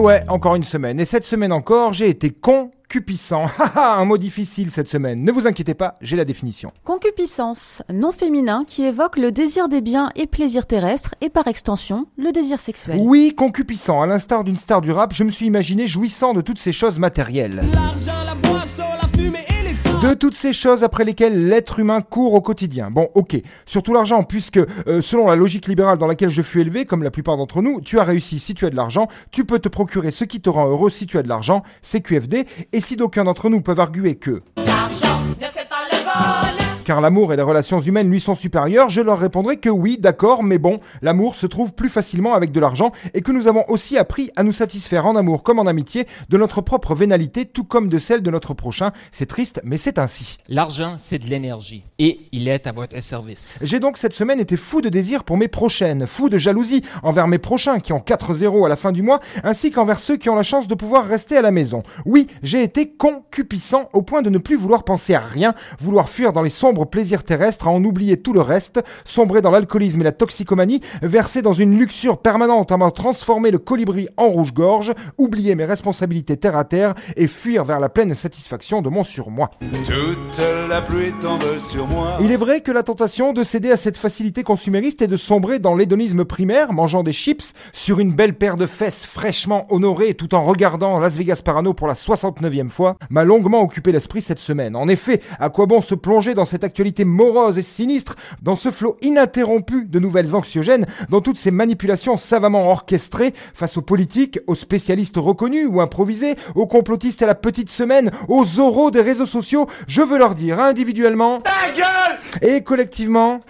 ouais, encore une semaine. Et cette semaine encore, j'ai été concupissant. Haha, un mot difficile cette semaine. Ne vous inquiétez pas, j'ai la définition. Concupiscence, nom féminin qui évoque le désir des biens et plaisirs terrestres et par extension, le désir sexuel. Oui, concupissant. À l'instar d'une star du rap, je me suis imaginé jouissant de toutes ces choses matérielles. L'argent, la boisson, la fumée. De toutes ces choses après lesquelles l'être humain court au quotidien. Bon, ok. Surtout l'argent, puisque euh, selon la logique libérale dans laquelle je fus élevé, comme la plupart d'entre nous, tu as réussi si tu as de l'argent, tu peux te procurer ce qui te rend heureux si tu as de l'argent, c'est QFD. Et si d'aucuns d'entre nous peuvent arguer que... car l'amour et les relations humaines lui sont supérieures, je leur répondrai que oui, d'accord, mais bon, l'amour se trouve plus facilement avec de l'argent et que nous avons aussi appris à nous satisfaire en amour comme en amitié de notre propre vénalité, tout comme de celle de notre prochain. C'est triste, mais c'est ainsi. L'argent, c'est de l'énergie et il est à votre service. J'ai donc cette semaine été fou de désir pour mes prochaines, fou de jalousie envers mes prochains qui ont 4-0 à la fin du mois, ainsi qu'envers ceux qui ont la chance de pouvoir rester à la maison. Oui, j'ai été concupissant au point de ne plus vouloir penser à rien, vouloir fuir dans les sombres plaisirs terrestres, à en oublier tout le reste, sombrer dans l'alcoolisme et la toxicomanie, verser dans une luxure permanente à m'en transformer le colibri en rouge-gorge, oublier mes responsabilités terre à terre et fuir vers la pleine satisfaction de mon surmoi. Toute la pluie tombe sur moi. Il est vrai que la tentation de céder à cette facilité consumériste est de sombrer dans l'hédonisme primaire, mangeant des chips sur une belle paire de fesses fraîchement honorées tout en regardant Las Vegas Parano pour la 69e fois, m'a longuement occupé l'esprit cette semaine. En effet, à quoi bon se plonger dans cette actualité morose et sinistre, dans ce flot ininterrompu de nouvelles anxiogènes, dans toutes ces manipulations savamment orchestrées face aux politiques, aux spécialistes reconnus ou improvisés, aux complotistes à la petite semaine, aux oraux des réseaux sociaux, je veux leur dire individuellement Ta gueule! et collectivement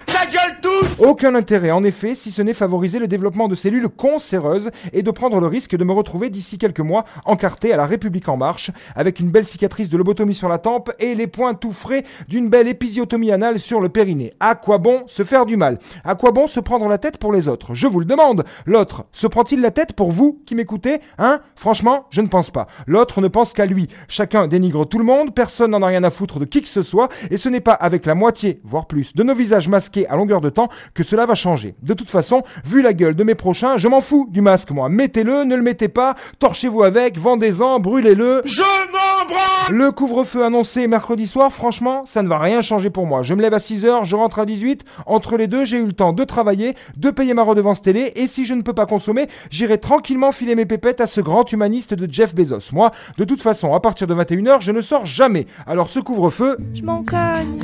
aucun intérêt, en effet, si ce n'est favoriser le développement de cellules cancéreuses et de prendre le risque de me retrouver d'ici quelques mois encarté à la République en marche, avec une belle cicatrice de lobotomie sur la tempe et les points tout frais d'une belle épisiotomie anale sur le périnée. À quoi bon se faire du mal? À quoi bon se prendre la tête pour les autres? Je vous le demande. L'autre, se prend-il la tête pour vous qui m'écoutez? Hein? Franchement, je ne pense pas. L'autre ne pense qu'à lui. Chacun dénigre tout le monde, personne n'en a rien à foutre de qui que ce soit, et ce n'est pas avec la moitié, voire plus, de nos visages masqués à longueur de temps que cela va changer. De toute façon, vu la gueule de mes prochains, je m'en fous du masque, moi. Mettez-le, ne le mettez pas, torchez-vous avec, vendez-en, brûlez-le. Je m'en branle Le couvre-feu annoncé mercredi soir, franchement, ça ne va rien changer pour moi. Je me lève à 6h, je rentre à 18. Entre les deux, j'ai eu le temps de travailler, de payer ma redevance télé, et si je ne peux pas consommer, j'irai tranquillement filer mes pépettes à ce grand humaniste de Jeff Bezos. Moi, de toute façon, à partir de 21h, je ne sors jamais. Alors ce couvre-feu, Je m'en cogne,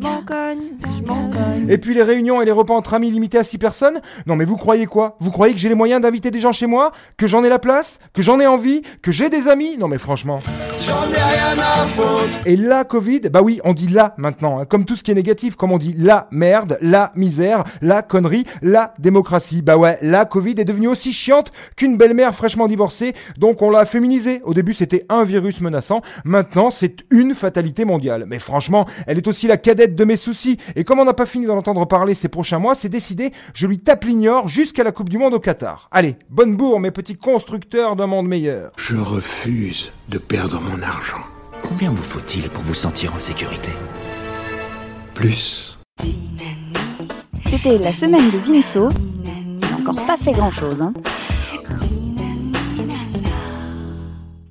m'en cogne, je m'en cogne. et puis les réunions et les repas entre amis limités à 6 personnes Non mais vous croyez quoi? Vous croyez que j'ai les moyens d'inviter des gens chez moi? Que j'en ai la place? Que j'en ai envie? Que j'ai des amis? Non mais franchement. J'en ai rien à foutre Et la Covid, bah oui, on dit la maintenant, hein, comme tout ce qui est négatif, comme on dit la merde, la misère, la connerie, la démocratie. Bah ouais, la Covid est devenue aussi chiante qu'une belle-mère fraîchement divorcée, donc on l'a féminisée. Au début c'était un virus menaçant, maintenant c'est une fatalité mondiale. Mais franchement, elle est aussi la cadette de mes soucis, et comme on n'a pas fini d'en entendre parler ces prochains mois, c'est décidé, je lui tape l'ignore jusqu'à la Coupe du Monde au Qatar. Allez, bonne bourre mes petits constructeurs d'un monde meilleur. Je refuse de perdre mon argent. Combien vous faut-il pour vous sentir en sécurité Plus. C'était la semaine de Vinceau. Il n'a encore pas fait grand chose, hein.